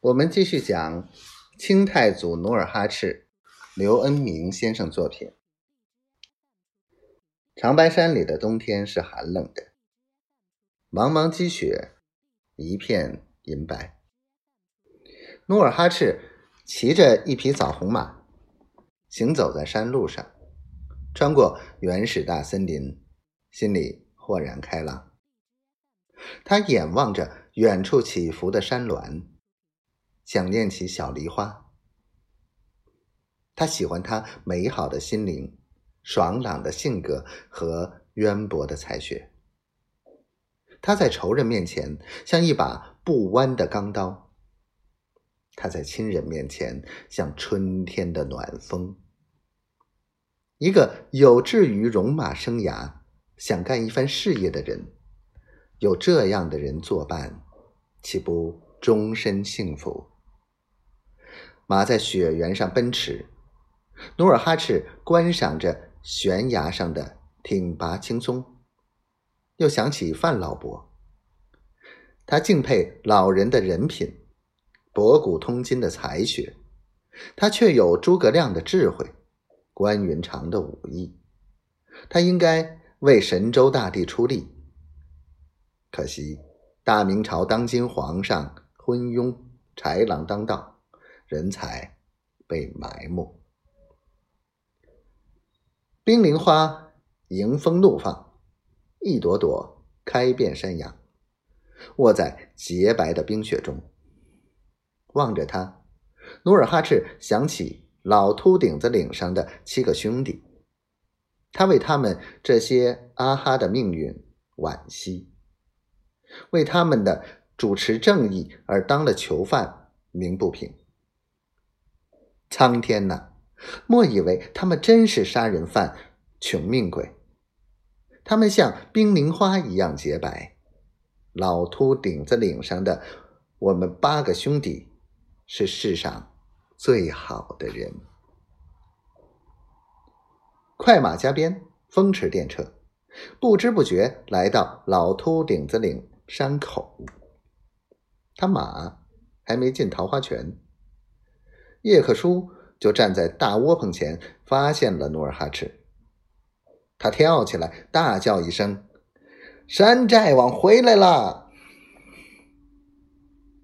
我们继续讲清太祖努尔哈赤，刘恩明先生作品。长白山里的冬天是寒冷的，茫茫积雪，一片银白。努尔哈赤骑着一匹枣红马，行走在山路上，穿过原始大森林，心里豁然开朗。他眼望着远处起伏的山峦。想念起小梨花，他喜欢她美好的心灵、爽朗的性格和渊博的才学。他在仇人面前像一把不弯的钢刀，他在亲人面前像春天的暖风。一个有志于戎马生涯、想干一番事业的人，有这样的人作伴，岂不终身幸福？马在雪原上奔驰，努尔哈赤观赏着悬崖上的挺拔青松，又想起范老伯。他敬佩老人的人品，博古通今的才学，他却有诸葛亮的智慧，关云长的武艺。他应该为神州大地出力。可惜大明朝当今皇上昏庸，豺狼当道。人才被埋没，冰凌花迎风怒放，一朵朵开遍山崖，卧在洁白的冰雪中。望着它，努尔哈赤想起老秃顶子岭上的七个兄弟，他为他们这些阿哈的命运惋惜，为他们的主持正义而当了囚犯鸣不平。苍天呐！莫以为他们真是杀人犯、穷命鬼。他们像冰凌花一样洁白。老秃顶子岭上的我们八个兄弟，是世上最好的人。快马加鞭，风驰电掣，不知不觉来到老秃顶子岭山口。他马还没进桃花泉。叶克舒就站在大窝棚前，发现了努尔哈赤。他跳起来，大叫一声：“山寨王回来啦！”